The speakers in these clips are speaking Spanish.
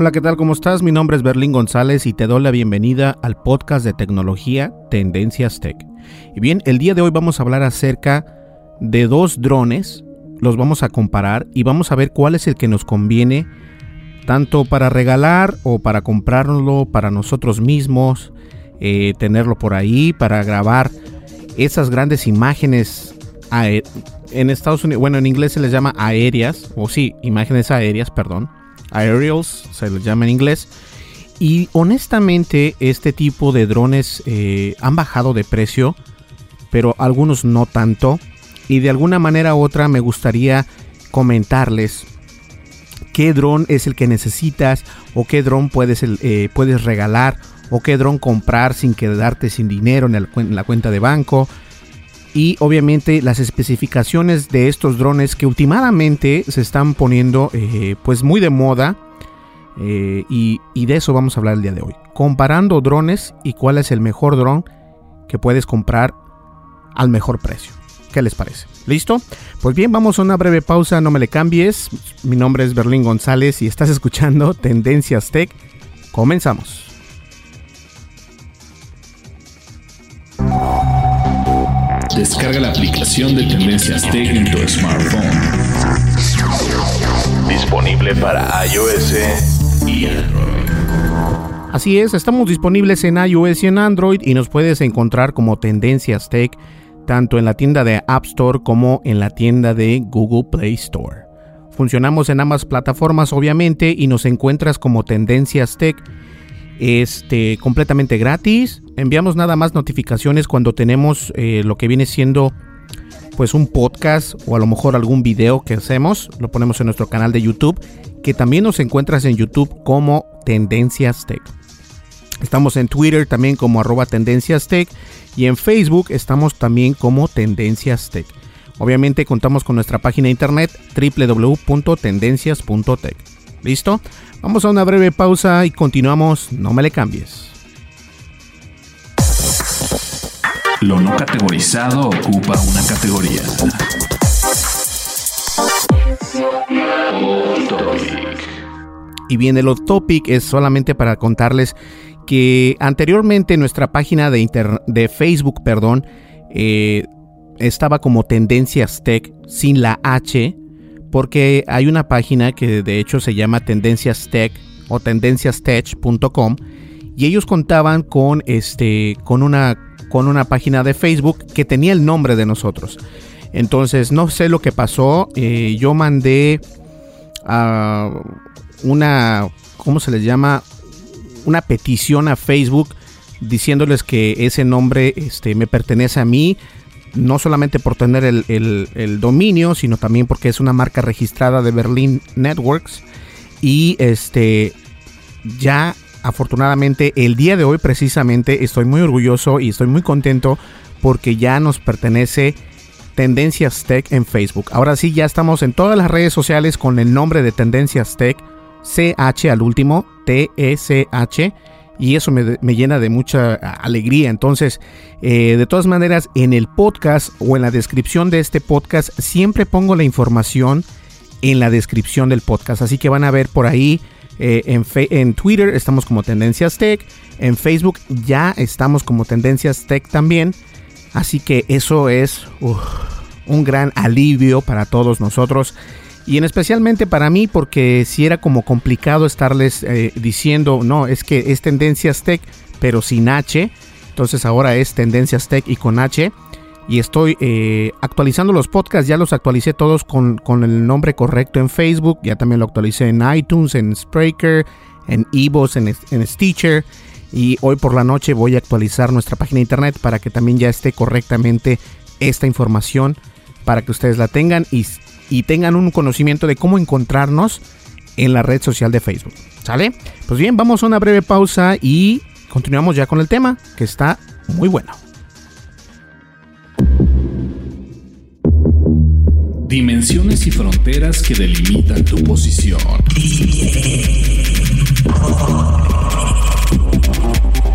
Hola, ¿qué tal? ¿Cómo estás? Mi nombre es Berlín González y te doy la bienvenida al podcast de tecnología Tendencias Tech. Y bien, el día de hoy vamos a hablar acerca de dos drones, los vamos a comparar y vamos a ver cuál es el que nos conviene tanto para regalar o para comprarlo para nosotros mismos, eh, tenerlo por ahí, para grabar esas grandes imágenes en Estados Unidos, bueno, en inglés se les llama aéreas, o sí, imágenes aéreas, perdón, aerials se les llama en inglés. Y honestamente este tipo de drones eh, han bajado de precio, pero algunos no tanto. Y de alguna manera u otra me gustaría comentarles qué dron es el que necesitas o qué dron puedes, eh, puedes regalar o qué dron comprar sin quedarte sin dinero en la cuenta de banco. Y obviamente las especificaciones de estos drones que últimamente se están poniendo eh, pues muy de moda. eh, y, y de eso vamos a hablar el día de hoy. Comparando drones y cuál es el mejor dron que puedes comprar al mejor precio. ¿Qué les parece? ¿Listo? Pues bien, vamos a una breve pausa, no me le cambies. Mi nombre es Berlín González y estás escuchando Tendencias Tech. Comenzamos. Descarga la aplicación de Tendencias Tech en tu smartphone. Disponible para iOS y Android. Así es, estamos disponibles en iOS y en Android y nos puedes encontrar como Tendencias Tech tanto en la tienda de App Store como en la tienda de Google Play Store. Funcionamos en ambas plataformas obviamente y nos encuentras como Tendencias Tech este, completamente gratis. Enviamos nada más notificaciones cuando tenemos eh, lo que viene siendo pues un podcast o a lo mejor algún video que hacemos. Lo ponemos en nuestro canal de YouTube, que también nos encuentras en YouTube como Tendencias Tech. Estamos en Twitter también como arroba Tendencias Tech y en Facebook estamos también como Tendencias Tech. Obviamente contamos con nuestra página de internet www.tendencias.tech. ¿Listo? Vamos a una breve pausa y continuamos. No me le cambies. Lo no categorizado ocupa una categoría. Y bien, el off topic es solamente para contarles que anteriormente nuestra página de, inter- de Facebook, perdón, eh, estaba como Tendencias Tech sin la H, porque hay una página que de hecho se llama Tendencias Tech o tendenciastech.com y ellos contaban con este con una con una página de Facebook que tenía el nombre de nosotros. Entonces, no sé lo que pasó. Eh, yo mandé a una, ¿cómo se les llama? Una petición a Facebook diciéndoles que ese nombre este, me pertenece a mí, no solamente por tener el, el, dominio, sino también porque es una marca registrada de Berlin Networks. Y este ya afortunadamente el día de hoy precisamente estoy muy orgulloso y estoy muy contento porque ya nos pertenece Tendencias Tech en Facebook. Ahora sí, ya estamos en todas las redes sociales con el nombre de Tendencias Tech, CH al último, T-E-C-H y eso me, llena de mucha alegría. Entonces, eh, de todas maneras, en el podcast o en la descripción de este podcast, siempre pongo la información en la descripción del podcast. Así que van a ver por ahí. Eh, en, en, Twitter estamos como Tendencias Tech. En Facebook ya estamos como Tendencias Tech también. Así que eso es un gran alivio para todos nosotros. Y en especialmente para mí, porque si era como complicado estarles eh, diciendo, no, es que es Tendencias Tech, pero sin H. Entonces ahora es Tendencias Tech y con H. Y estoy eh, actualizando los podcasts, ya los actualicé todos con, el nombre correcto en Facebook, ya también lo actualicé en iTunes, en Spreaker, en Evos, en, en Stitcher. Y hoy por la noche voy a actualizar nuestra página de internet para que también ya esté correctamente esta información para que ustedes la tengan y y tengan un conocimiento de cómo encontrarnos en la red social de Facebook. ¿Sale? Pues bien, vamos a una breve pausa y continuamos ya con el tema, que está muy bueno. Dimensiones y fronteras que delimitan tu posición.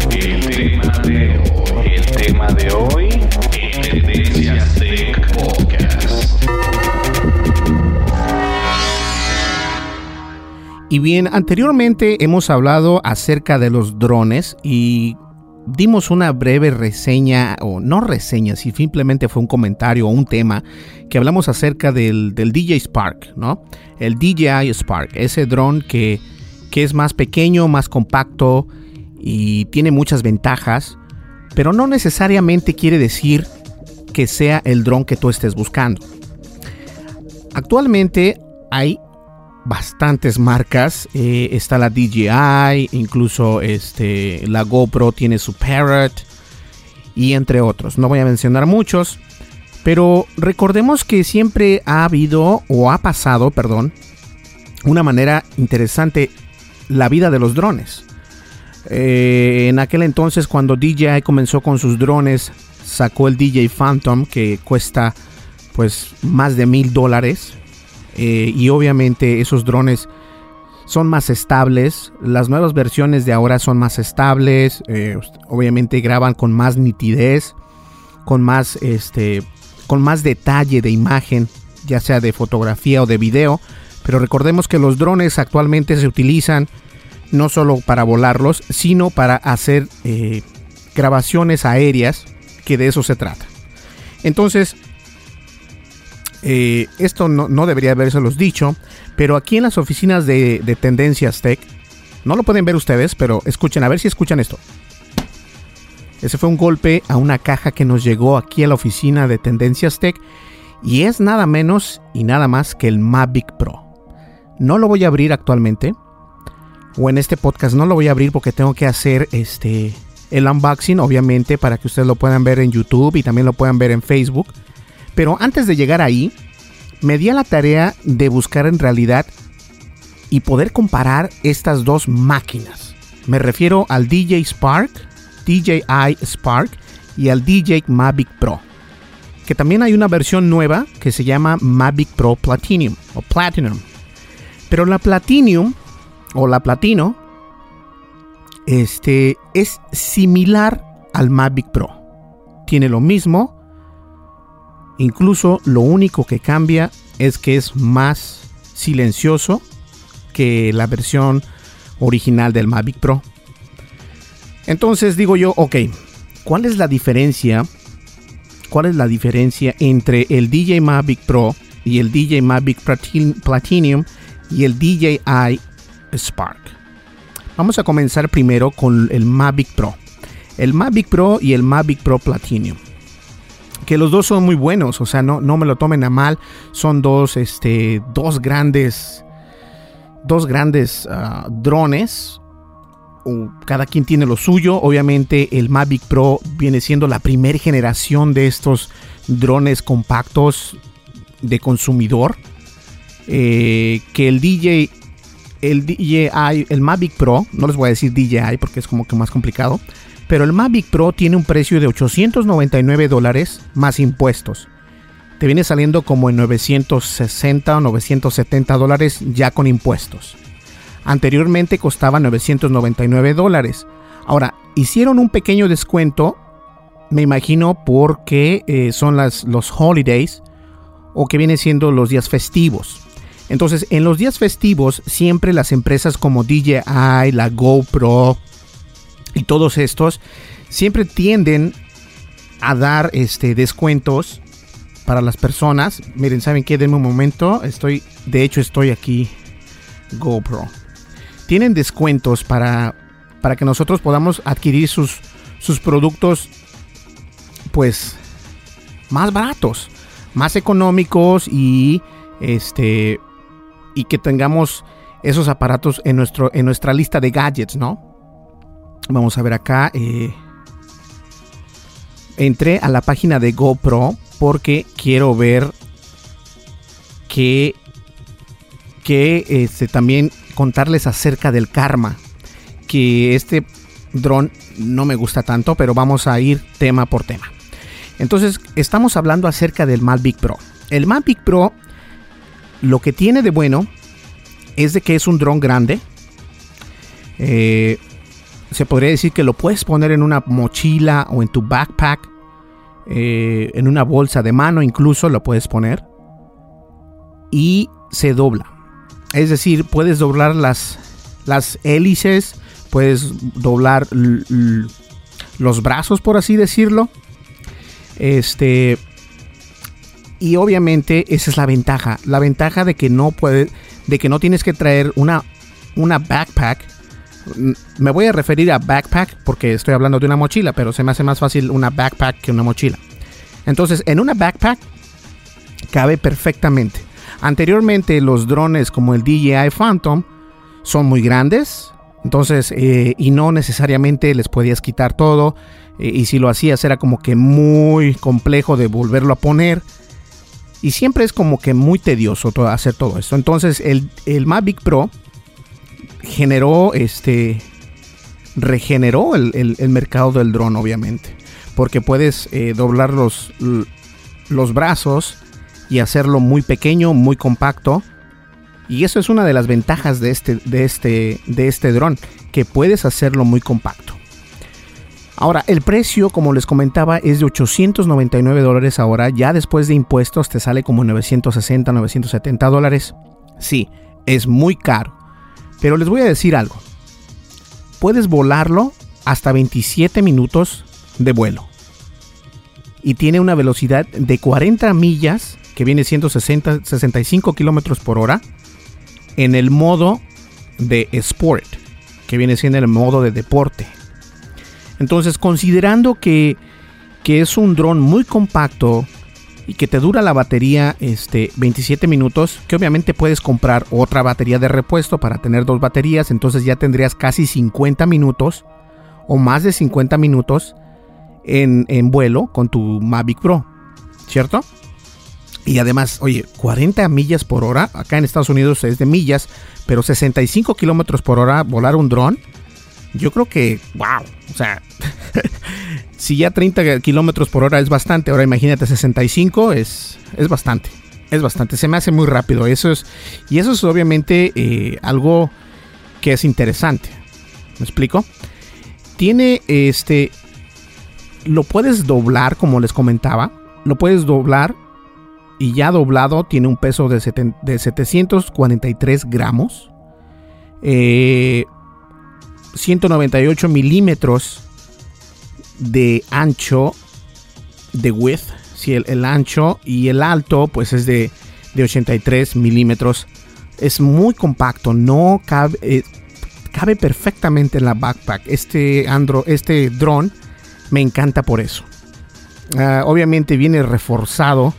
El tema de hoy, el tema de hoy, Y bien, anteriormente hemos hablado acerca de los drones y dimos una breve reseña, o no reseña, si simplemente fue un comentario o un tema, que hablamos acerca del, DJ Spark, ¿no? El DJI Spark, ese dron que, que es más pequeño, más compacto y tiene muchas ventajas, pero no necesariamente quiere decir que sea el dron que tú estés buscando. Actualmente hay bastantes marcas. Eh, está la DJI, incluso este, la GoPro tiene su Parrot y entre otros. No voy a mencionar muchos, pero recordemos que siempre ha habido o ha pasado, perdón, una manera interesante la vida de los drones. Eh, en aquel entonces cuando DJI comenzó con sus drones, sacó el DJ Phantom que cuesta pues más de mil dólares eh, y obviamente esos drones son más estables. Las nuevas versiones de ahora son más estables. Eh, obviamente graban con más nitidez, con más, este, con más detalle de imagen, ya sea de fotografía o de video. Pero recordemos que los drones actualmente se utilizan no solo para volarlos, sino para hacer eh, grabaciones aéreas, que de eso se trata. Entonces, eh, esto no, debería haberse los dicho, pero aquí en las oficinas de, Tendencias Tech, no lo pueden ver ustedes, pero escuchen, a ver si escuchan esto. Ese fue un golpe a una caja que nos llegó aquí a la oficina de Tendencias Tech y es nada menos y nada más que el Mavic Pro. No lo voy a abrir actualmente o en este podcast no lo voy a abrir porque tengo que hacer este el unboxing obviamente para que ustedes lo puedan ver en YouTube y también lo puedan ver en Facebook. Pero antes de llegar ahí, me di a la tarea de buscar en realidad y poder comparar estas dos máquinas. Me refiero al DJ Spark, DJI Spark y al DJ Mavic Pro. Que también hay una versión nueva que se llama Mavic Pro Platinum o Platinum. Pero la Platinum o la Platino este es similar al Mavic Pro. Tiene lo mismo, Incluso lo único que cambia es que es más silencioso que la versión original del Mavic Pro. Entonces digo yo, ok, ¿cuál es la diferencia? ¿Cuál es la diferencia entre el DJ Mavic Pro y el DJ Mavic Platinum y el DJI Spark? Vamos a comenzar primero con el Mavic Pro. el Mavic Pro y el Mavic Pro Platinum. Que los dos son muy buenos, o sea, no, no me lo tomen a mal. Son dos, este, dos grandes, dos grandes ah, drones. Cada quien tiene lo suyo. Obviamente el Mavic Pro viene siendo la primera generación de estos drones compactos de consumidor. Eh, que el DJ, el DJI, el Mavic Pro, no les voy a decir DJI porque es como que más complicado pero el Mavic Pro tiene un precio de 899 dólares más impuestos. Te viene saliendo como en 960 o 970 dólares ya con impuestos. Anteriormente costaba 999 dólares. Ahora, hicieron un pequeño descuento, me imagino porque eh, son los holidays o que vienen siendo los días festivos. Entonces, en los días festivos, siempre las empresas como DJI, la GoPro, y todos estos siempre tienden a dar este descuentos para las personas. Miren, ¿saben qué? Denme un momento. Estoy, de hecho, estoy aquí. GoPro. Tienen descuentos para, para que nosotros podamos adquirir sus, sus productos, pues, más baratos, más económicos y, este, y que tengamos esos aparatos en, nuestro, en nuestra lista de gadgets, ¿no? Vamos a ver acá. Eh, entré a la página de GoPro porque quiero ver que, que este, también contarles acerca del karma. Que este dron no me gusta tanto, pero vamos a ir tema por tema. Entonces, estamos hablando acerca del Mavic Pro. El Mavic Pro, lo que tiene de bueno es de que es un dron grande. Eh, se podría decir que lo puedes poner en una mochila o en tu backpack, eh, en una bolsa de mano incluso lo puedes poner y se dobla. Es decir, puedes doblar las, las hélices, puedes doblar los brazos, por así decirlo. Este. Y obviamente esa es la ventaja. La ventaja de que no puede, de que no tienes que traer una, una backpack me voy a referir a backpack porque estoy hablando de una mochila, pero se me hace más fácil una backpack que una mochila. Entonces, en una backpack cabe perfectamente. Anteriormente, los drones como el DJI Phantom son muy grandes, entonces, eh, y no necesariamente les podías quitar todo. Eh, y si lo hacías, era como que muy complejo de volverlo a poner. Y siempre es como que muy tedioso hacer todo esto. Entonces, el, el Mavic Pro generó este regeneró el, mercado del dron obviamente porque puedes eh, doblar los, los brazos y hacerlo muy pequeño muy compacto y eso es una de las ventajas de este de este de este dron que puedes hacerlo muy compacto Ahora, el precio, como les comentaba, es de 899 dólares ahora. Ya después de impuestos te sale como 960, 970 dólares. Sí, es muy caro. Pero les voy a decir algo. Puedes volarlo hasta 27 minutos de vuelo. Y tiene una velocidad de 40 millas, que viene siendo 60, 65 kilómetros por hora, en el modo de Sport, que viene siendo el modo de deporte. Entonces, considerando que, que es un dron muy compacto, y que te dura la batería este, 27 minutos, que obviamente puedes comprar otra batería de repuesto para tener dos baterías, entonces ya tendrías casi 50 minutos o más de 50 minutos en, vuelo con tu Mavic Pro, ¿cierto? Y además, oye, 40 millas por hora, acá en Estados Unidos es de millas, pero 65 kilómetros por hora volar un dron, yo creo que, wow, o sea, si ya 30 kilómetros por hora es bastante, ahora imagínate 65 es, es bastante. Es bastante, se me hace muy rápido. Eso es, y eso es obviamente eh, algo que es interesante. ¿Me explico? Tiene este. Lo puedes doblar, como les comentaba. Lo puedes doblar. Y ya doblado tiene un peso de, de 743 gramos. 198 eh, milímetros de ancho, de width, si el, ancho y el alto pues es de, 83 milímetros. Es muy compacto, no cabe, eh, cabe perfectamente en la backpack. Este, este drone me encanta por eso. Ah, obviamente viene reforzado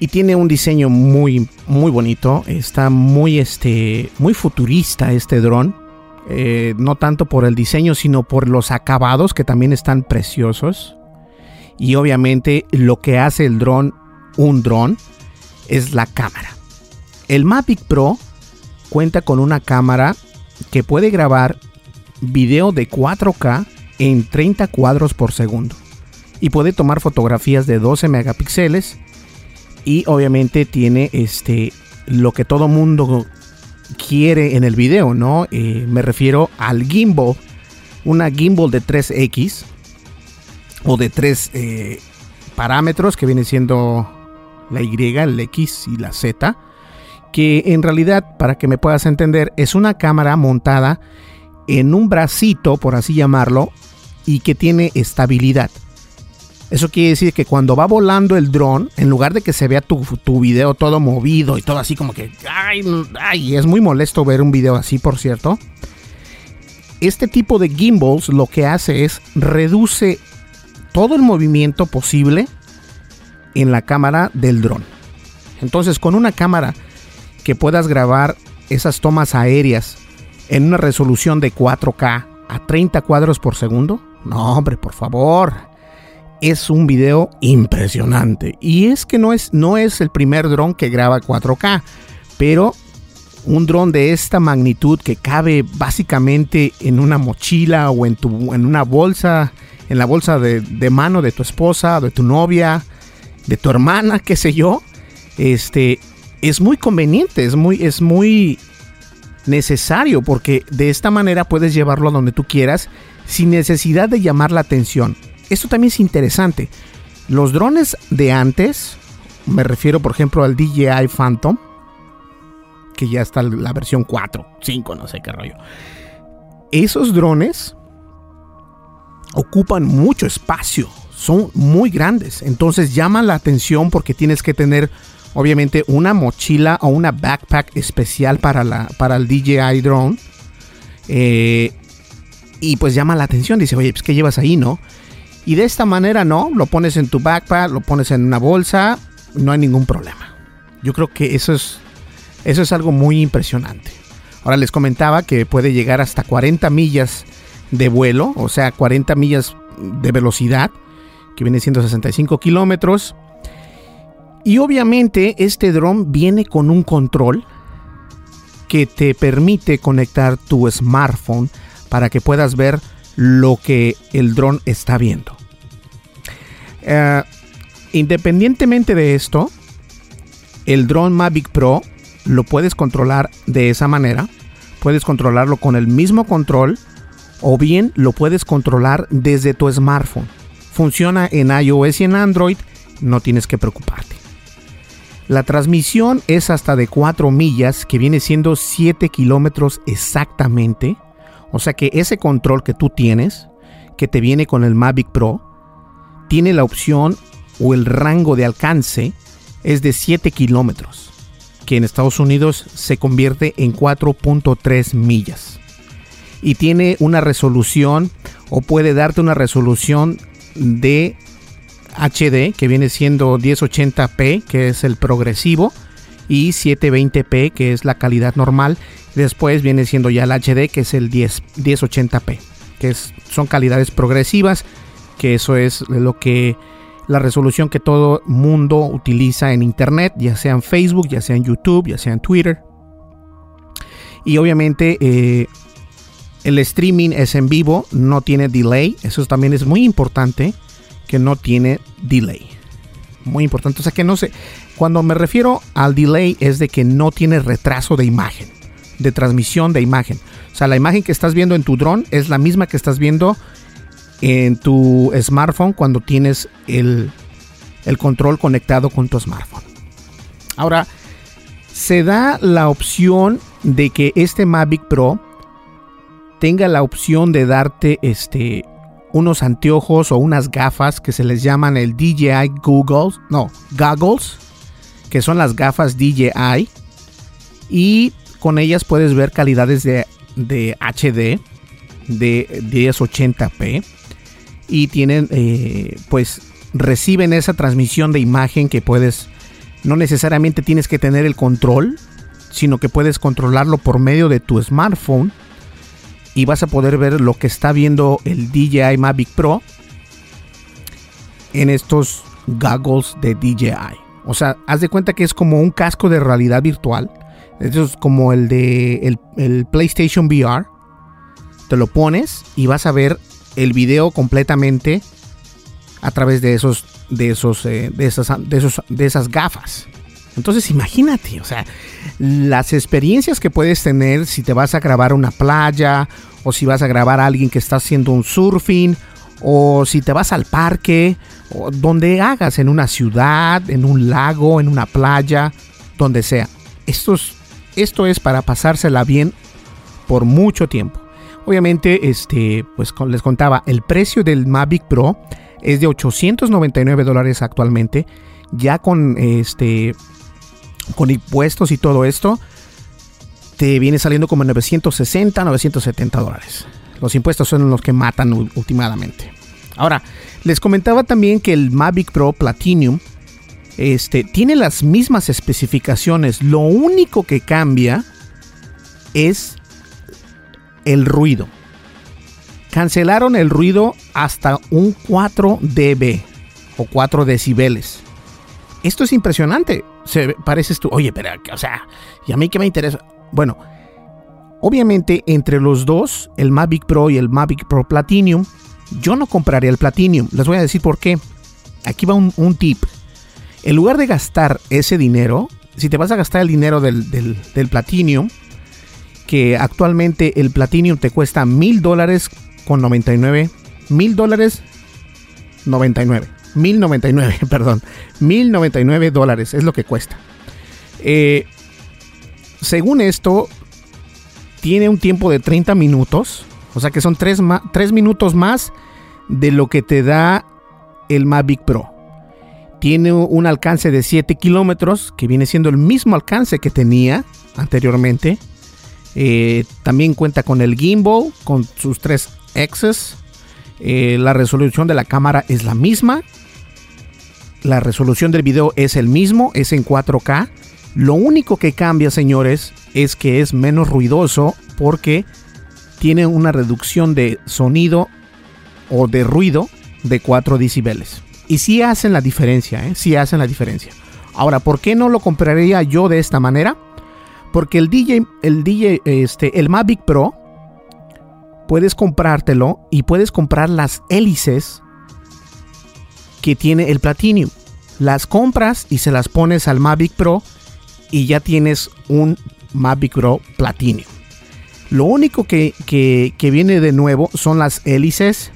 y tiene un diseño muy muy bonito. Está muy este muy futurista este dron. Eh, no tanto por el diseño, sino por los acabados que también están preciosos. Y obviamente lo que hace el dron un dron es la cámara. El Mavic Pro cuenta con una cámara que puede grabar video de 4K en 30 cuadros por segundo y puede tomar fotografías de 12 megapíxeles y obviamente tiene este lo que todo mundo quiere en el video, ¿no? Eh, me refiero al gimbal, una gimbal de 3X o de 3 eh, parámetros que viene siendo la Y, el X y la Z, que en realidad, para que me puedas entender, es una cámara montada en un bracito, por así llamarlo, y que tiene estabilidad. Eso quiere decir que cuando va volando el dron, en lugar de que se vea tu, video todo movido y todo así como que, ay, ay, es muy molesto ver un video así, por cierto. Este tipo de gimbals lo que hace es reduce todo el movimiento posible en la cámara del dron. Entonces, con una cámara que puedas grabar esas tomas aéreas en una resolución de 4K a 30 cuadros por segundo, no, hombre, por favor. Es un video impresionante. Y es que no es, no es el primer dron que graba 4K, pero un dron de esta magnitud que cabe básicamente en una mochila o en, tu, en una bolsa, en la bolsa de, de mano de tu esposa, de tu novia, de tu hermana, qué sé yo, este, es muy conveniente, es muy, es muy necesario porque de esta manera puedes llevarlo a donde tú quieras sin necesidad de llamar la atención. Esto también es interesante. Los drones de antes, me refiero por ejemplo al DJI Phantom, que ya está la versión 4, 5, no sé qué rollo. Esos drones ocupan mucho espacio, son muy grandes, entonces llama la atención porque tienes que tener obviamente una mochila o una backpack especial para, la, para el DJI drone. Eh, y pues llama la atención, dice, oye, pues ¿qué llevas ahí, no? Y de esta manera, no, lo pones en tu backpack, lo pones en una bolsa, no hay ningún problema. Yo creo que eso es, eso es algo muy impresionante. Ahora les comentaba que puede llegar hasta 40 millas de vuelo, o sea, 40 millas de velocidad, que viene siendo 65 kilómetros. Y obviamente este dron viene con un control que te permite conectar tu smartphone para que puedas ver lo que el dron está viendo. Eh, independientemente de esto, el dron Mavic Pro lo puedes controlar de esa manera. Puedes controlarlo con el mismo control o bien lo puedes controlar desde tu smartphone. Funciona en iOS y en Android, no tienes que preocuparte. La transmisión es hasta de 4 millas, que viene siendo 7 kilómetros exactamente. O sea que ese control que tú tienes, que te viene con el Mavic Pro, tiene la opción o el rango de alcance es de 7 kilómetros, que en Estados Unidos se convierte en 4.3 millas. Y tiene una resolución o puede darte una resolución de HD, que viene siendo 1080p, que es el progresivo, y 720p, que es la calidad normal. Después viene siendo ya el HD, que es el 10, 1080p, que es, son calidades progresivas, que eso es lo que la resolución que todo mundo utiliza en internet, ya sea en Facebook, ya sea en YouTube, ya sea en Twitter. Y obviamente eh, el streaming es en vivo, no tiene delay, eso también es muy importante que no tiene delay. Muy importante. O sea que no sé. Cuando me refiero al delay es de que no tiene retraso de imagen. De transmisión de imagen. O sea, la imagen que estás viendo en tu dron es la misma que estás viendo en tu smartphone cuando tienes el, el control conectado con tu smartphone. Ahora, se da la opción de que este Mavic Pro tenga la opción de darte este unos anteojos o unas gafas que se les llaman el DJI Google, no, Goggles, que son las gafas DJI. Y con ellas puedes ver calidades de, de HD de 1080p. Y tienen, eh, pues, reciben esa transmisión de imagen que puedes, no necesariamente tienes que tener el control, sino que puedes controlarlo por medio de tu smartphone y vas a poder ver lo que está viendo el DJI Mavic Pro en estos goggles de DJI. O sea, haz de cuenta que es como un casco de realidad virtual. Eso es como el de el, PlayStation VR. Te lo pones y vas a ver el video completamente a través de esos de esos eh, de esas de esos de esas gafas. Entonces imagínate, o sea, las experiencias que puedes tener si te vas a grabar una playa o si vas a grabar a alguien que está haciendo un surfing o si te vas al parque o donde hagas en una ciudad, en un lago, en una playa, donde sea. Esto es, esto es para pasársela bien por mucho tiempo. Obviamente, este, pues les contaba, el precio del Mavic Pro es de 899 dólares actualmente, ya con este con impuestos y todo esto, te viene saliendo como 960, 970 dólares. Los impuestos son los que matan últimamente. Ahora, les comentaba también que el Mavic Pro Platinum este, tiene las mismas especificaciones. Lo único que cambia es el ruido. Cancelaron el ruido hasta un 4 dB o 4 decibeles. Esto es impresionante se pareces tú, oye, pero, o sea, ¿y a mí qué me interesa? Bueno, obviamente entre los dos, el Mavic Pro y el Mavic Pro Platinum, yo no compraría el Platinum. Les voy a decir por qué. Aquí va un, tip. En lugar de gastar ese dinero, si te vas a gastar el dinero del, del, Platinum, que actualmente el Platinum te cuesta mil dólares con 99, mil dólares 99. 1099, perdón. 1099 dólares es lo que cuesta. Eh, según esto, tiene un tiempo de 30 minutos. O sea que son 3, 3 minutos más de lo que te da el Mavic Pro. Tiene un alcance de 7 kilómetros, que viene siendo el mismo alcance que tenía anteriormente. Eh, también cuenta con el gimbal, con sus tres X's. Eh, la resolución de la cámara es la misma la resolución del video es el mismo, es en 4K. Lo único que cambia, señores, es que es menos ruidoso porque tiene una reducción de sonido o de ruido de 4 decibeles. Y sí hacen la diferencia, ¿eh? sí hacen la diferencia. Ahora, ¿por qué no lo compraría yo de esta manera? Porque el DJ, el DJ, este, el Mavic Pro, puedes comprártelo y puedes comprar las hélices que tiene el Platinum. Las compras y se las pones al Mavic Pro y ya tienes un Mavic Pro Platinum. Lo único que, viene de nuevo son las hélices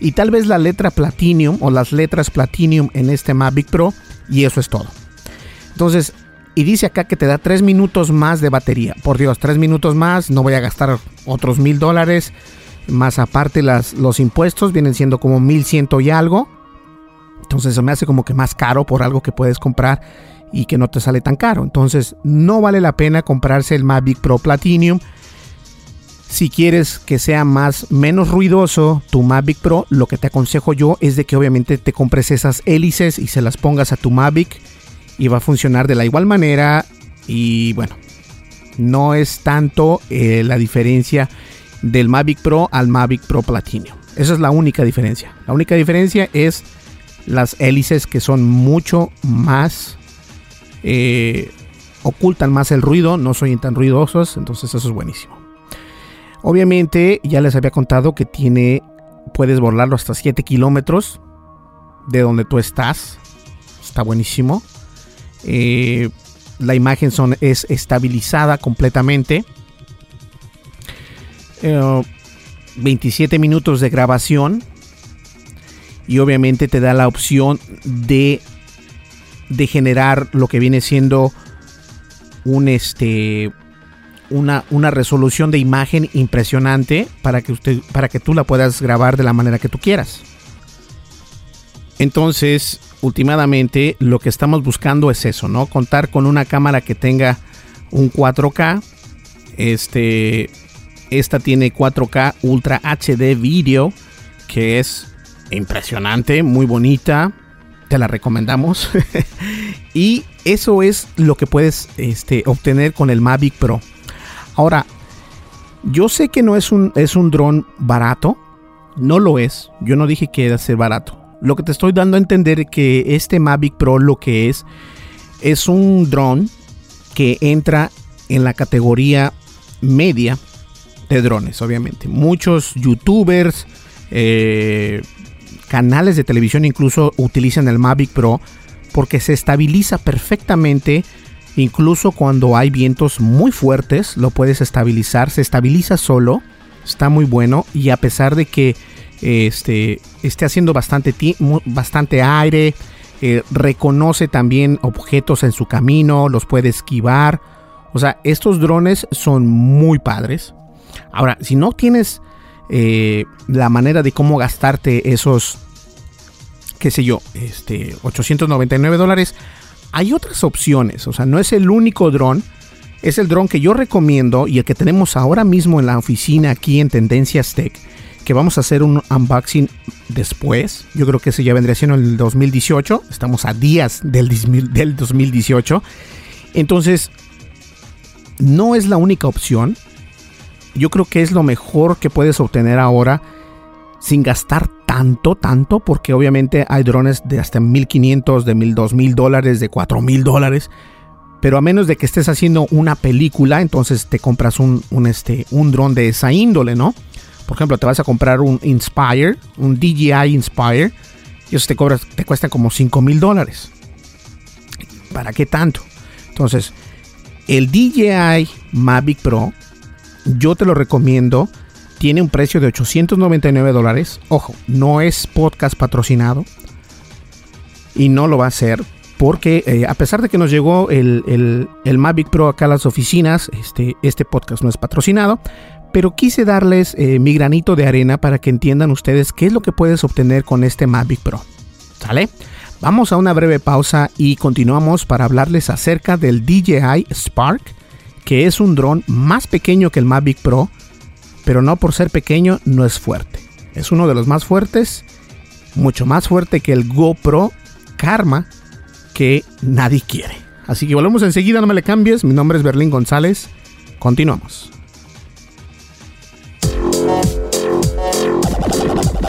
y tal vez la letra Platinum o las letras Platinum en este Mavic Pro y eso es todo. Entonces, y dice acá que te da 3 minutos más de batería. Por Dios, 3 minutos más, no voy a gastar otros mil dólares. Más aparte los impuestos vienen siendo como 1100 y algo. Entonces se me hace como que más caro por algo que puedes comprar y que no te sale tan caro. Entonces no vale la pena comprarse el Mavic Pro Platinum. Si quieres que sea más menos ruidoso tu Mavic Pro, lo que te aconsejo yo es de que obviamente te compres esas hélices y se las pongas a tu Mavic y va a funcionar de la igual manera y bueno, no es tanto eh, la diferencia del Mavic Pro al Mavic Pro Platinum. Esa es la única diferencia. La única diferencia es las hélices que son mucho más eh, ocultan más el ruido, no son tan ruidosos, entonces eso es buenísimo. Obviamente ya les había contado que tiene, puedes volarlo hasta 7 kilómetros de donde tú estás, está buenísimo. Eh, la imagen son, es estabilizada completamente. 27 eh, minutos de grabación y obviamente te da la opción de, de generar lo que viene siendo un este una, una, resolución de imagen impresionante para que usted para que tú la puedas grabar de la manera que tú quieras. Entonces, últimamente lo que estamos buscando es eso, ¿no? Contar con una cámara que tenga un 4K. Este esta tiene 4K Ultra HD Video, que es impresionante, muy bonita, te la recomendamos. y eso es lo que puedes este, obtener con el Mavic Pro. Ahora, yo sé que no es un, es un dron barato, no lo es, yo no dije que era ser barato. Lo que te estoy dando a entender que este Mavic Pro lo que es es un dron que entra en la categoría media de drones, obviamente. Muchos youtubers, eh, canales de televisión incluso utilizan el Mavic Pro porque se estabiliza perfectamente. Incluso cuando hay vientos muy fuertes, lo puedes estabilizar. Se estabiliza solo. Está muy bueno. Y a pesar de que este, esté haciendo bastante, bastante aire, eh, reconoce también objetos en su camino, los puede esquivar. O sea, estos drones son muy padres. Ahora, si no tienes eh, la manera de cómo gastarte esos, qué sé yo, este, 899 dólares, hay otras opciones. O sea, no es el único dron. Es el dron que yo recomiendo y el que tenemos ahora mismo en la oficina aquí en Tendencias Tech. Que vamos a hacer un unboxing después. Yo creo que ese ya vendría siendo en el 2018. Estamos a días del, del 2018. Entonces, no es la única opción. Yo creo que es lo mejor que puedes obtener ahora sin gastar tanto, tanto, porque obviamente hay drones de hasta 1500, de 1000, 2000 dólares, de 4000 dólares. Pero a menos de que estés haciendo una película, entonces te compras un, este, un dron de esa índole, ¿no? Por ejemplo, te vas a comprar un Inspire, un DJI Inspire, y eso te, cobra, te cuesta como 5000 dólares. ¿Para qué tanto? Entonces, el DJI Mavic Pro, yo te lo recomiendo. Tiene un precio de 899 dólares. Ojo, no es podcast patrocinado. Y no lo va a ser. Porque eh, a pesar de que nos llegó el, Mavic Pro acá a las oficinas, este, este podcast no es patrocinado. Pero quise darles eh, mi granito de arena para que entiendan ustedes qué es lo que puedes obtener con este Mavic Pro. ¿Sale? Vamos a una breve pausa y continuamos para hablarles acerca del DJI Spark, que es un dron más pequeño que el Mavic Pro, pero no por ser pequeño no es fuerte. Es uno de los más fuertes, mucho más fuerte que el GoPro Karma que nadie quiere. Así que volvemos enseguida, no me le cambies. Mi nombre es Berlín González. Continuamos.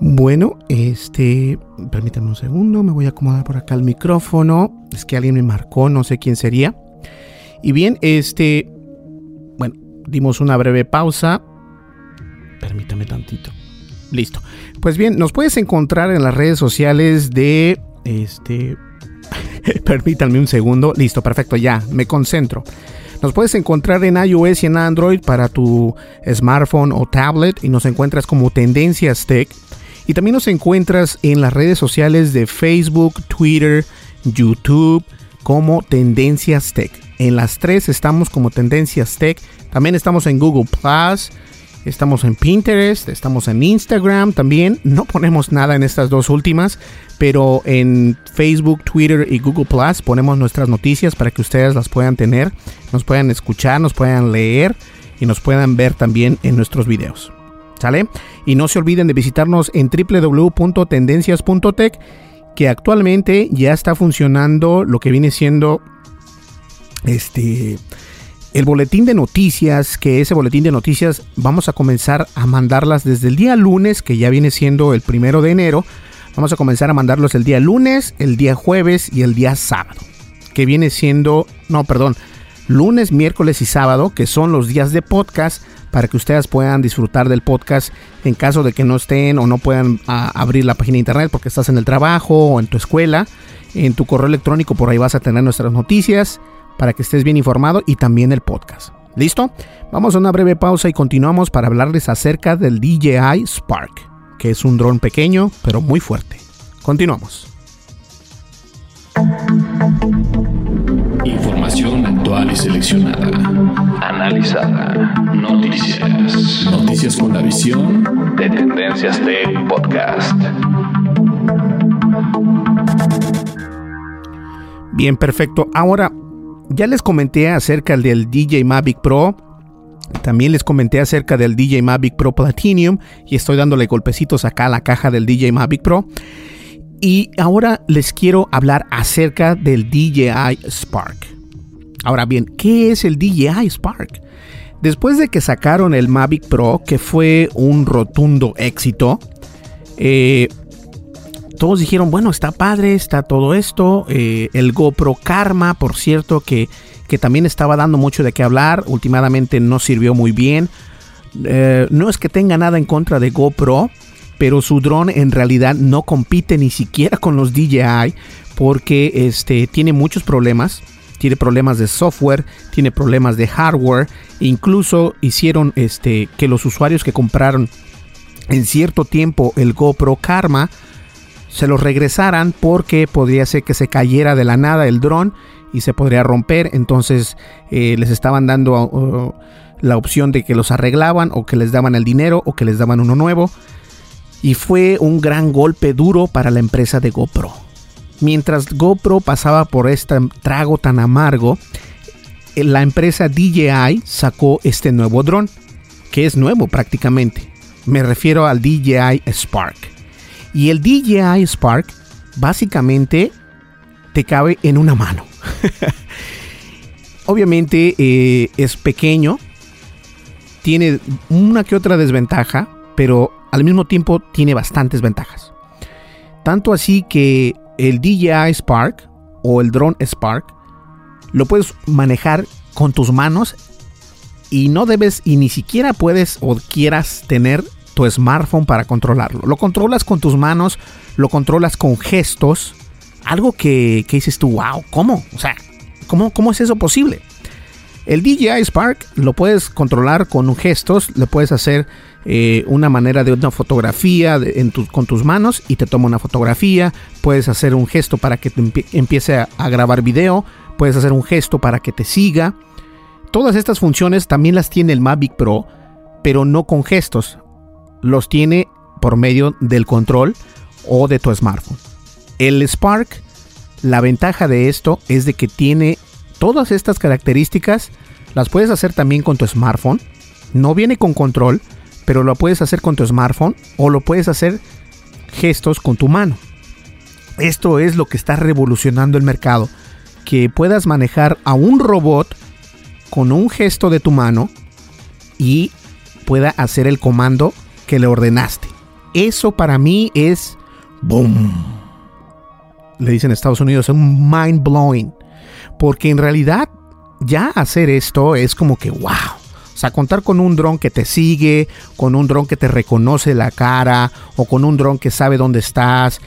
Bueno, este, permítanme un segundo, me voy a acomodar por acá el micrófono. Es que alguien me marcó, no sé quién sería. Y bien, este, bueno, dimos una breve pausa. Permítame tantito. Listo. Pues bien, nos puedes encontrar en las redes sociales de, este, permítanme un segundo. Listo, perfecto, ya, me concentro. Nos puedes encontrar en iOS y en Android para tu smartphone o tablet y nos encuentras como Tendencias Tech. Y también nos encuentras en las redes sociales de Facebook, Twitter, YouTube como Tendencias Tech. En las tres estamos como Tendencias Tech. También estamos en Google Plus. Estamos en Pinterest, estamos en Instagram también. No ponemos nada en estas dos últimas, pero en Facebook, Twitter y Google Plus ponemos nuestras noticias para que ustedes las puedan tener, nos puedan escuchar, nos puedan leer y nos puedan ver también en nuestros videos. Y no se olviden de visitarnos en www.tendencias.tech, que actualmente ya está funcionando lo que viene siendo este el boletín de noticias, que ese boletín de noticias vamos a comenzar a mandarlas desde el día lunes, que ya viene siendo el primero de enero. Vamos a comenzar a mandarlos el día lunes, el día jueves y el día sábado, que viene siendo, no, perdón, lunes, miércoles y sábado, que son los días de podcast para que ustedes puedan disfrutar del podcast en caso de que no estén o no puedan ah, abrir la página de internet porque estás en el trabajo o en tu escuela. En tu correo electrónico por ahí vas a tener nuestras noticias para que estés bien informado y también el podcast. ¿Listo? Vamos a una breve pausa y continuamos para hablarles acerca del DJI Spark, que es un dron pequeño pero muy fuerte. Continuamos. Información actual y seleccionada. Analizada. Noticias. Noticias con la visión de Tendencias Tech Podcast. Bien, perfecto. Ahora, ya les comenté acerca del DJ Mavic Pro. También les comenté acerca del DJ Mavic Pro Platinum y estoy dándole golpecitos acá a la caja del DJ Mavic Pro. Y ahora les quiero hablar acerca del DJI Spark. Ahora bien, ¿qué es el DJI Spark? Después de que sacaron el Mavic Pro, que fue un rotundo éxito, eh, todos dijeron, bueno, está padre, está todo esto. Eh, el GoPro Karma, por cierto, que, que, también estaba dando mucho de qué hablar, últimamente no sirvió muy bien. Eh, no es que tenga nada en contra de GoPro, pero su dron en realidad no compite ni siquiera con los DJI porque este, tiene muchos problemas. Tiene problemas de software, tiene problemas de hardware. Incluso hicieron este, que los usuarios que compraron en cierto tiempo el GoPro Karma se los regresaran porque podría ser que se cayera de la nada el dron y se podría romper. Entonces eh, les estaban dando uh, la opción de que los arreglaban o que les daban el dinero o que les daban uno nuevo y fue un gran golpe duro para la empresa de GoPro. Mientras GoPro pasaba por este trago tan amargo, eh, la empresa DJI sacó este nuevo dron, que es nuevo prácticamente. Me refiero al DJI Spark. Y el DJI Spark básicamente te cabe en una mano. Obviamente eh, es pequeño, tiene una que otra desventaja, pero al mismo tiempo tiene bastantes ventajas. Tanto así que el DJI Spark o el drone Spark lo puedes manejar con tus manos y no debes y ni siquiera puedes o quieras tener tu smartphone para controlarlo. Lo controlas con tus manos, lo controlas con gestos, algo que, dices tú, wow, ¿cómo? O sea, ¿cómo, ¿cómo es eso posible? El DJI Spark lo puedes controlar con gestos, le puedes hacer eh, una manera de una fotografía con tus manos y te toma una fotografía. Puedes hacer un gesto para que te empiece a, grabar video. Puedes hacer un gesto para que te siga. Todas estas funciones también las tiene el Mavic Pro, pero no con gestos. Los tiene por medio del control o de tu smartphone. El Spark, la ventaja de esto es de que tiene todas estas características las puedes hacer también con tu smartphone. No viene con control, pero lo puedes hacer con tu smartphone o lo puedes hacer gestos con tu mano. Esto es lo que está revolucionando el mercado. Que puedas manejar a un robot con un gesto de tu mano y pueda hacer el comando que le ordenaste. Eso para mí es boom. Le dicen en Estados Unidos, un mind blowing. Porque en realidad ya hacer esto es como que wow. O sea, contar con un dron que te sigue, con un dron que te reconoce la cara o con un dron que sabe dónde estás.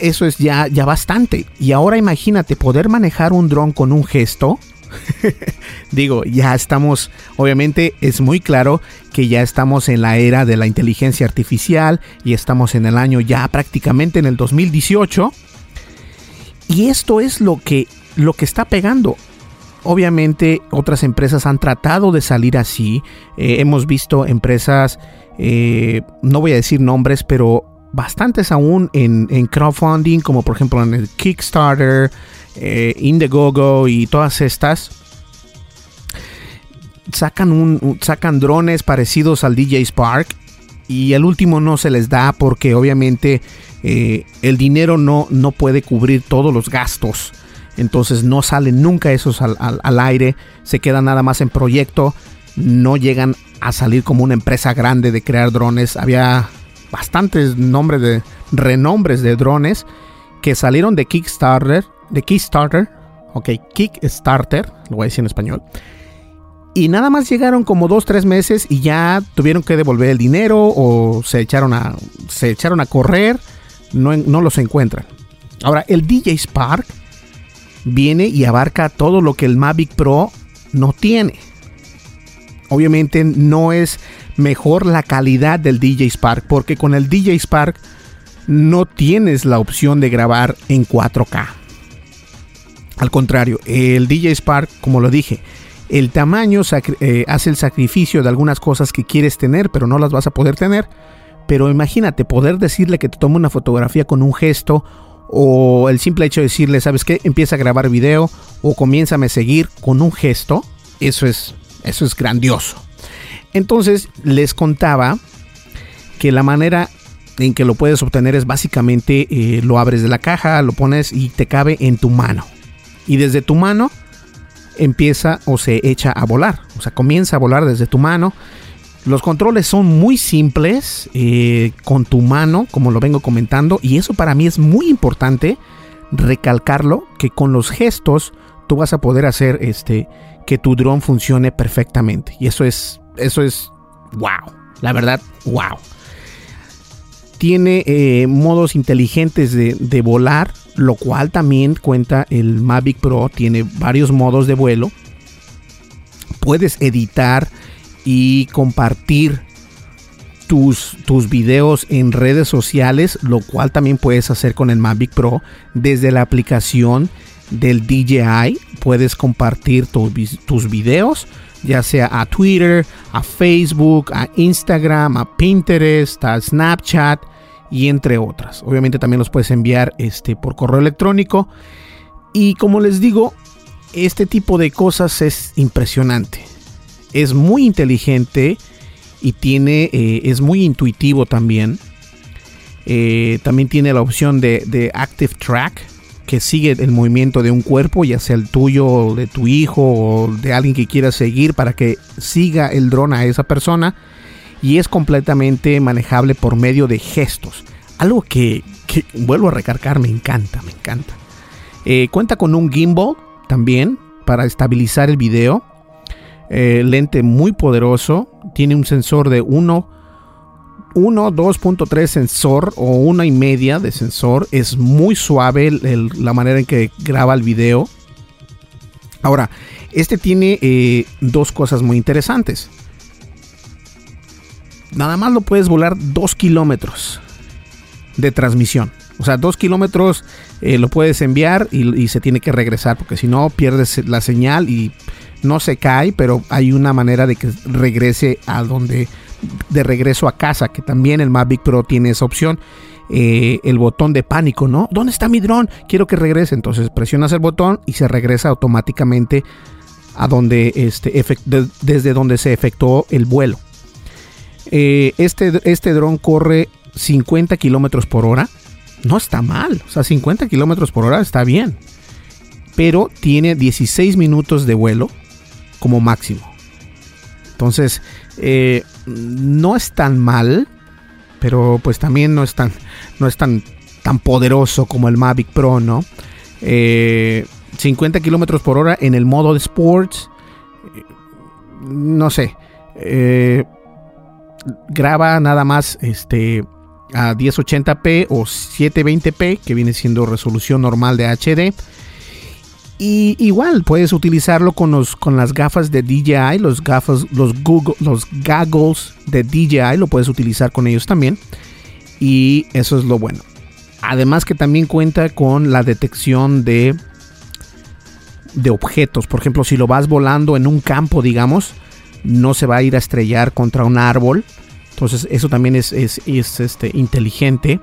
Eso es ya, ya bastante. Y ahora imagínate poder manejar un dron con un gesto. Digo, ya estamos, obviamente es muy claro que ya estamos en la era de la inteligencia artificial y estamos en el año ya prácticamente en el 2018. Y esto es lo que lo que está pegando. Obviamente otras empresas han tratado de salir así. Eh, hemos visto empresas, eh, no voy a decir nombres, pero bastantes aún en, crowdfunding, como por ejemplo en el Kickstarter, eh, Indiegogo y todas estas. Sacan, un, sacan drones parecidos al DJ Spark y el último no se les da porque obviamente el dinero no, no puede cubrir todos los gastos entonces no salen nunca esos al, aire, se quedan nada más en proyecto, no llegan a salir como una empresa grande de crear drones. Había bastantes nombres de renombres de drones que salieron de Kickstarter, de Kickstarter, ok, Kickstarter, lo voy a decir en español. Y nada más llegaron como dos, tres meses y ya tuvieron que devolver el dinero o se echaron a, se echaron a correr, no, no los encuentran. Ahora, el DJ Spark viene y abarca todo lo que el Mavic Pro no tiene. Obviamente no es mejor la calidad del DJ Spark porque con el DJ Spark no tienes la opción de grabar en 4K. Al contrario, el DJ Spark, como lo dije, el tamaño eh, hace el sacrificio de algunas cosas que quieres tener, pero no las vas a poder tener. Pero imagínate poder decirle que te tome una fotografía con un gesto o el simple hecho de decirle, ¿sabes qué? Empieza a grabar video o comiénzame a seguir con un gesto. Eso es, eso es grandioso. Entonces les contaba que la manera en que lo puedes obtener es básicamente eh, lo abres de la caja, lo pones y te cabe en tu mano. Y desde tu mano empieza o se echa a volar. O sea, comienza a volar desde tu mano. Los controles son muy simples eh, con tu mano, como lo vengo comentando, y eso para mí es muy importante recalcarlo, que con los gestos tú vas a poder hacer este que tu dron funcione perfectamente. Y eso es, eso es, wow, la verdad, wow. Tiene eh, modos inteligentes de, de volar, lo cual también cuenta el Mavic Pro, tiene varios modos de vuelo. Puedes editar y compartir tus, tus videos en redes sociales, lo cual también puedes hacer con el Mavic Pro desde la aplicación del DJI. Puedes compartir tus videos, ya sea a Twitter, a Facebook, a Instagram, a Pinterest, a Snapchat y entre otras. Obviamente también los puedes enviar este, por correo electrónico. Y como les digo, este tipo de cosas es impresionante es muy inteligente y tiene, eh, es muy intuitivo también. Eh, también tiene la opción de, Active Track, que sigue el movimiento de un cuerpo, ya sea el tuyo, de tu hijo, o de alguien que quiera seguir para que siga el dron a esa persona. Y es completamente manejable por medio de gestos. Algo que, vuelvo a recargar, me encanta, me encanta. Eh, cuenta con un gimbal también para estabilizar el video. Eh, lente muy poderoso. Tiene un sensor de 1, 1 2.3 sensor o una y media de sensor. Es muy suave la manera en que graba el video. Ahora, este tiene eh, dos cosas muy interesantes. Nada más lo puedes volar 2 kilómetros de transmisión. O sea, 2 kilómetros eh, lo puedes enviar y, y, se tiene que regresar porque si no pierdes la señal y no se cae, pero hay una manera de que regrese a donde, de regreso a casa, que también el Mavic Pro tiene esa opción. Eh, el botón de pánico, ¿no? ¿Dónde está mi dron? Quiero que regrese. Entonces presionas el botón y se regresa automáticamente a donde este desde donde se efectuó el vuelo. Eh, este, este dron corre 50 kilómetros por hora. No está mal. O sea, 50 kilómetros por hora está bien. Pero tiene 16 minutos de vuelo como máximo. Entonces, eh, no es tan mal, pero pues también no es tan, no es tan, tan poderoso como el Mavic Pro, ¿no? 50 eh, kilómetros por hora en el modo de sports, no sé, eh, graba nada más este a 1080p o 720p, que viene siendo resolución normal de HD y igual puedes utilizarlo con, los, con las gafas de DJI, los gafas, los Google, los goggles de DJI, lo puedes utilizar con ellos también. Y eso es lo bueno. Además que también cuenta con la detección de, de objetos. Por ejemplo, si lo vas volando en un campo, digamos, no se va a ir a estrellar contra un árbol. Entonces eso también es, es, es este, inteligente.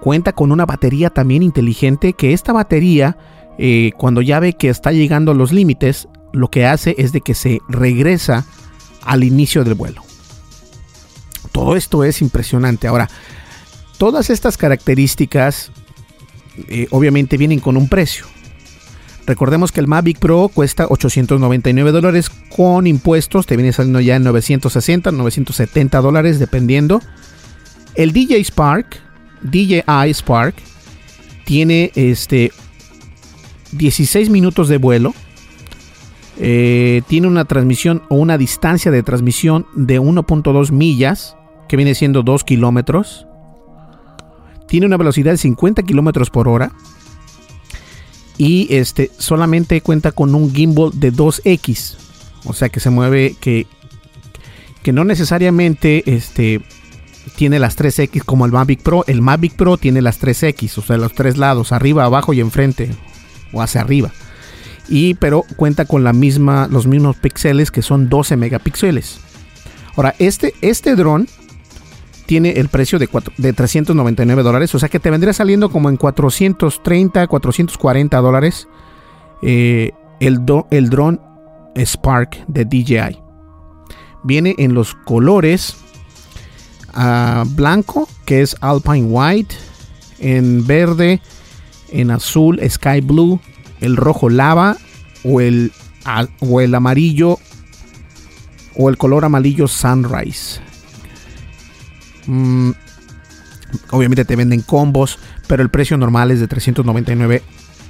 Cuenta con una batería también inteligente que esta batería eh, cuando ya ve que está llegando a los límites, lo que hace es de que se regresa al inicio del vuelo. Todo esto es impresionante. Ahora, todas estas características eh, obviamente vienen con un precio. Recordemos que el Mavic Pro cuesta 899 dólares con impuestos, te viene saliendo ya en 960, 970 dólares dependiendo. El DJ Spark, DJI Spark, tiene este 16 minutos de vuelo. Eh, tiene una transmisión o una distancia de transmisión de 1.2 millas, que viene siendo 2 kilómetros. Tiene una velocidad de 50 kilómetros por hora. Y este solamente cuenta con un gimbal de 2X. O sea que se mueve, que, que no necesariamente este, tiene las 3X como el Mavic Pro. El Mavic Pro tiene las 3X, o sea, los tres lados, arriba, abajo y enfrente hacia arriba. y pero cuenta con la misma, los mismos píxeles que son 12 megapíxeles. Ahora, este, este dron tiene el precio de, de 399 dólares, o sea que te vendría saliendo como en 430, 440 dólares eh, el, el dron Spark de DJI. Viene en los colores ah, blanco, que es Alpine White, en verde, en azul, Sky Blue, el rojo lava o el, o el amarillo o el color amarillo Sunrise. Mm, obviamente te venden combos, pero el precio normal es de 399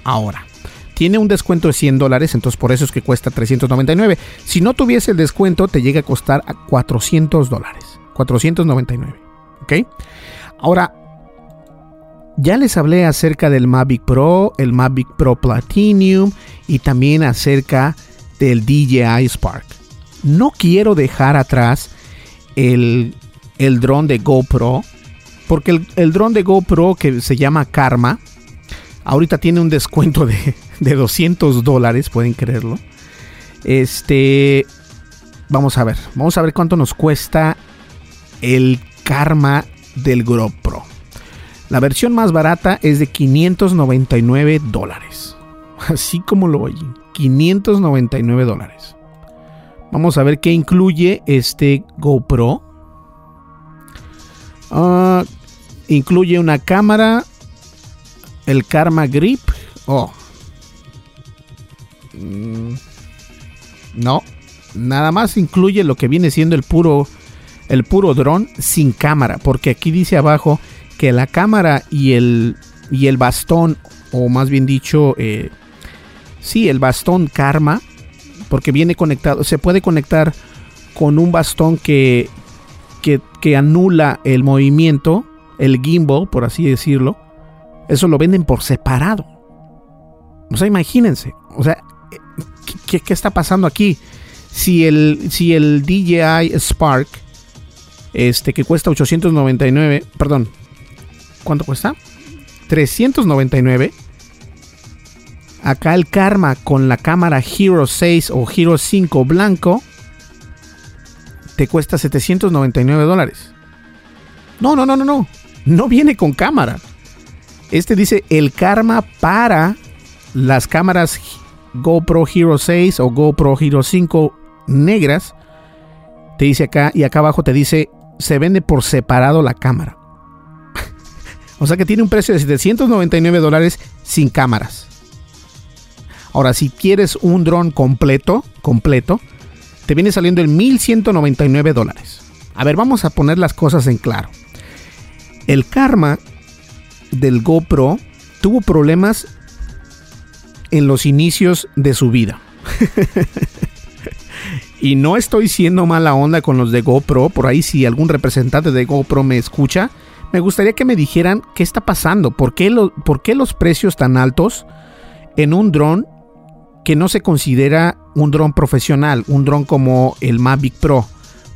ahora. Tiene un descuento de 100 dólares, entonces por eso es que cuesta 399. Si no tuviese el descuento, te llega a costar a 400 dólares. 499. ¿Ok? Ahora, ya les hablé acerca del Mavic Pro, el Mavic Pro Platinum y también acerca del DJI Spark. No quiero dejar atrás el, el dron de GoPro, porque el, el dron de GoPro que se llama Karma, ahorita tiene un descuento de, de 200 dólares, pueden creerlo. Este, vamos a ver, vamos a ver cuánto nos cuesta el Karma del GoPro. La versión más barata es de 599 dólares. Así como lo oyen, 599 dólares. Vamos a ver qué incluye este GoPro. Ah, incluye una cámara, el Karma Grip. Oh, Mm, no, nada más incluye lo que viene siendo el puro el puro dron sin cámara, porque aquí dice abajo que la cámara y el y el bastón o más bien dicho eh, sí el bastón Karma porque viene conectado se puede conectar con un bastón que, que, que anula el movimiento el gimbal por así decirlo eso lo venden por separado o sea imagínense o sea ¿qué, está pasando aquí? Si el, si el DJI Spark, este que cuesta 899, perdón, ¿cuánto cuesta? 399. Acá el Karma con la cámara Hero 6 o Hero 5 blanco te cuesta 799 dólares. No, no, no, no, no. No viene con cámara. Este dice el Karma para las cámaras GoPro Hero 6 o GoPro Hero 5 negras. Te dice acá y acá abajo te dice se vende por separado la cámara. O sea que tiene un precio de 799 dólares sin cámaras. Ahora, si quieres un dron completo, completo, te viene saliendo en 1199 dólares. A ver, vamos a poner las cosas en claro. El Karma del GoPro tuvo problemas en los inicios de su vida. y no estoy siendo mala onda con los de GoPro, por ahí si algún representante de GoPro me escucha, me gustaría que me dijeran qué está pasando, por qué, por qué los precios tan altos en un dron que no se considera un dron profesional, un dron como el Mavic Pro,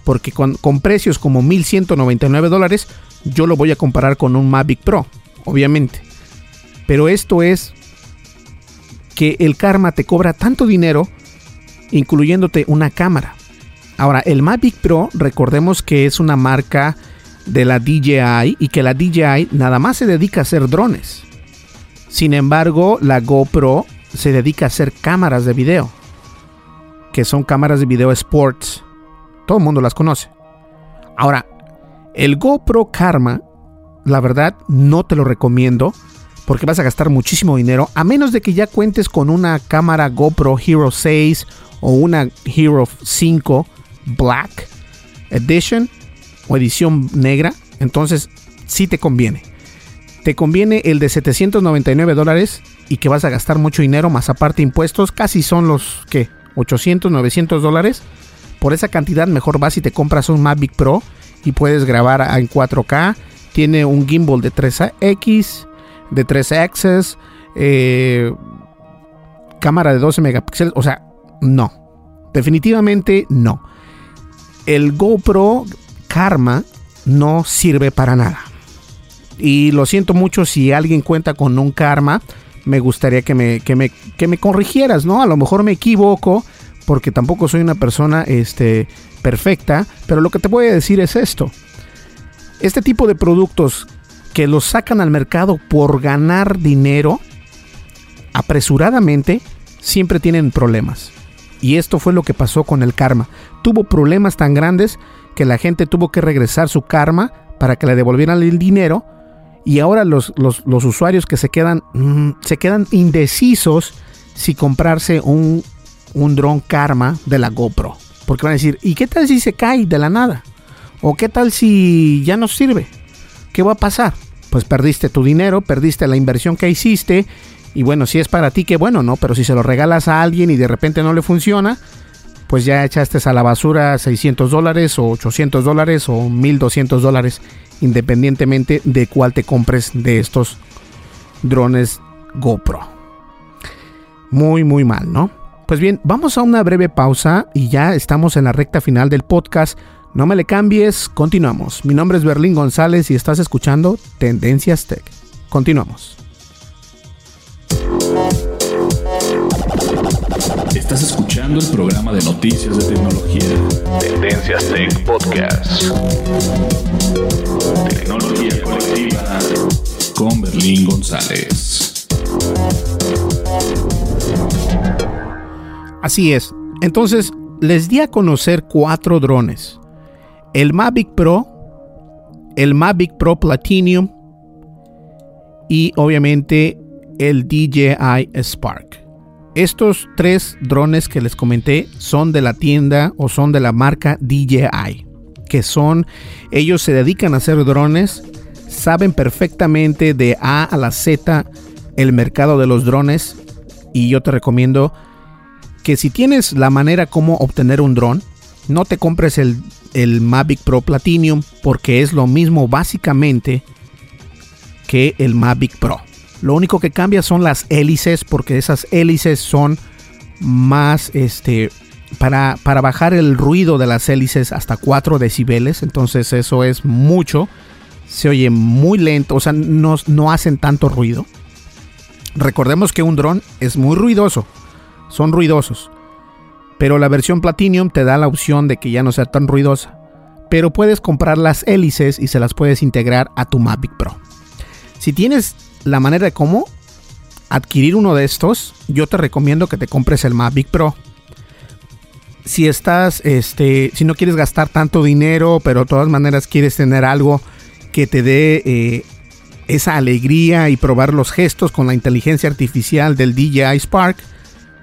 porque con, con precios como 1199 dólares, yo lo voy a comparar con un Mavic Pro, obviamente. Pero esto es que el Karma te cobra tanto dinero, incluyéndote una cámara. Ahora, el Mavic Pro, recordemos que es una marca de la DJI y que la DJI nada más se dedica a hacer drones. Sin embargo, la GoPro se dedica a hacer cámaras de video, que son cámaras de video sports. Todo el mundo las conoce. Ahora, el GoPro Karma, la verdad, no te lo recomiendo porque vas a gastar muchísimo dinero, a menos de que ya cuentes con una cámara GoPro Hero 6 o una Hero 5 Black Edition o edición negra, entonces sí te conviene. Te conviene el de 799 dólares y que vas a gastar mucho dinero, más aparte impuestos, casi son los que 800, 900 dólares. Por esa cantidad mejor vas y te compras un Mavic Pro y puedes grabar en 4K. Tiene un gimbal de 3X, de 3 axes, eh, cámara de 12 megapíxeles, o sea, no, definitivamente no. El GoPro Karma no sirve para nada. Y lo siento mucho si alguien cuenta con un Karma, me gustaría que me, que me, que me corrigieras, ¿no? A lo mejor me equivoco porque tampoco soy una persona este, perfecta, pero lo que te voy a decir es esto. Este tipo de productos que los sacan al mercado por ganar dinero apresuradamente, siempre tienen problemas. Y esto fue lo que pasó con el karma. Tuvo problemas tan grandes que la gente tuvo que regresar su karma para que le devolvieran el dinero. Y ahora los, los, usuarios que se quedan, mm, se quedan indecisos si comprarse un, un dron karma de la GoPro. Porque van a decir, ¿y qué tal si se cae de la nada? ¿O qué tal si ya no sirve? ¿Qué va a pasar? Pues perdiste tu dinero, perdiste la inversión que hiciste. Y bueno, si es para ti, qué bueno, ¿no? Pero si se lo regalas a alguien y de repente no le funciona, pues ya echaste a la basura 600 dólares o 800 dólares o 1200 dólares, independientemente de cuál te compres de estos drones GoPro. Muy, muy mal, ¿no? Pues bien, vamos a una breve pausa y ya estamos en la recta final del podcast. No me le cambies, continuamos. Mi nombre es Berlín González y estás escuchando Tendencias Tech. Continuamos. Estás escuchando el programa de noticias de tecnología. Tendencias Tech Podcast. Tecnología colectiva con Berlín González. Así es. Entonces, les di a conocer cuatro drones. El Mavic Pro, el Mavic Pro Platinum y obviamente el DJI Spark. Estos tres drones que les comenté son de la tienda o son de la marca DJI, que son, ellos se dedican a hacer drones, saben perfectamente de A a la Z el mercado de los drones y yo te recomiendo que si tienes la manera como obtener un dron, no te compres el, el Mavic Pro Platinum porque es lo mismo básicamente que el Mavic Pro. Lo único que cambia son las hélices porque esas hélices son más este para, para bajar el ruido de las hélices hasta 4 decibeles. Entonces eso es mucho. Se oye muy lento. O sea, no, no hacen tanto ruido. Recordemos que un dron es muy ruidoso son ruidosos. Pero la versión Platinum te da la opción de que ya no sea tan ruidosa. Pero puedes comprar las hélices y se las puedes integrar a tu Mavic Pro. Si tienes la manera de cómo adquirir uno de estos, yo te recomiendo que te compres el Mavic Pro. Si estás, este, si no quieres gastar tanto dinero, pero de todas maneras quieres tener algo que te dé eh, esa alegría y probar los gestos con la inteligencia artificial del DJI Spark,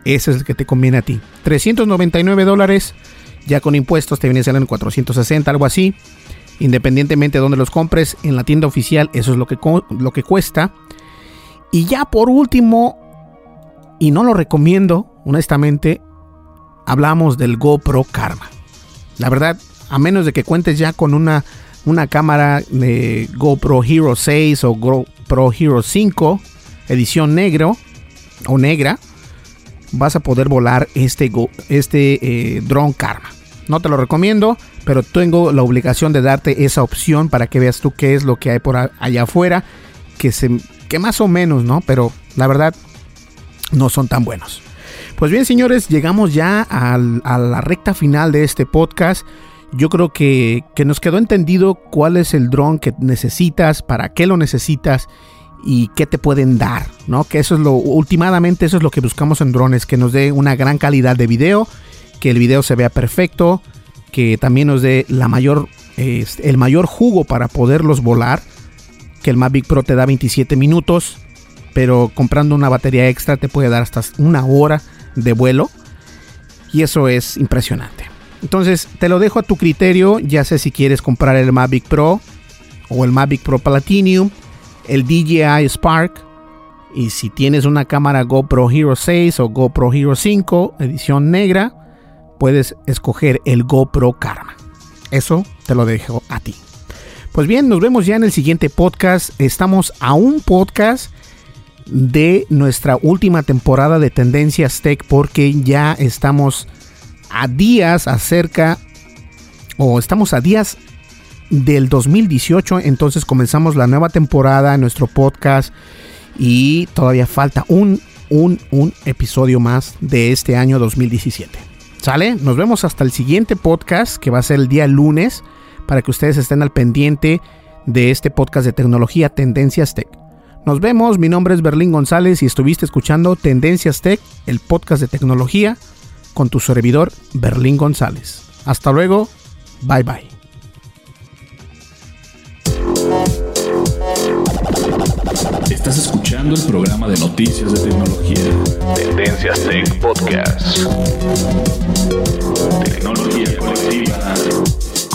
ese es el que te conviene a ti. 399 dólares, ya con impuestos te viene saliendo en 460, algo así. Independientemente de donde los compres, en la tienda oficial eso es lo que, lo que cuesta. Y ya por último, y no lo recomiendo, honestamente, hablamos del GoPro Karma. La verdad, a menos de que cuentes ya con una, una cámara de GoPro Hero 6 o GoPro Hero 5, edición negro o negra, vas a poder volar este, este eh, drone Karma. No te lo recomiendo, pero tengo la obligación de darte esa opción para que veas tú qué es lo que hay por allá afuera, que, se, que más o menos, ¿no? Pero la verdad, no son tan buenos. Pues bien, señores, llegamos ya a la recta final de este podcast. Yo creo que, que nos quedó entendido cuál es el drone que necesitas, para qué lo necesitas y qué te pueden dar, ¿no? Que eso es lo, últimamente eso es lo que buscamos en drones, que nos dé una gran calidad de video, que el video se vea perfecto, que también nos dé la mayor, el mayor jugo para poderlos volar, que el Mavic Pro te da 27 minutos, pero comprando una batería extra te puede dar hasta una hora de vuelo, y eso es impresionante. Entonces te lo dejo a tu criterio, ya sé si quieres comprar el Mavic Pro o el Mavic Pro Platinum el DJI Spark. Y si tienes una cámara GoPro Hero 6 o GoPro Hero 5, edición negra, puedes escoger el GoPro Karma. Eso te lo dejo a ti. Pues bien, nos vemos ya en el siguiente podcast. Estamos a un podcast de nuestra última temporada de Tendencias Tech porque ya estamos a días acerca o estamos a días del 2018. Entonces comenzamos la nueva temporada en nuestro podcast. y todavía falta un, un, un episodio más de este año 2017. ¿Sale? Nos vemos hasta el siguiente podcast que va a ser el día lunes para que ustedes estén al pendiente de este podcast de tecnología Tendencias Tech. Nos vemos, mi nombre es Berlín González y estuviste escuchando Tendencias Tech, el podcast de tecnología, con tu servidor Berlín González. Hasta luego, bye bye. Estás escuchando el programa de noticias de tecnología. Tendencias Tech Podcast. Tecnología colectiva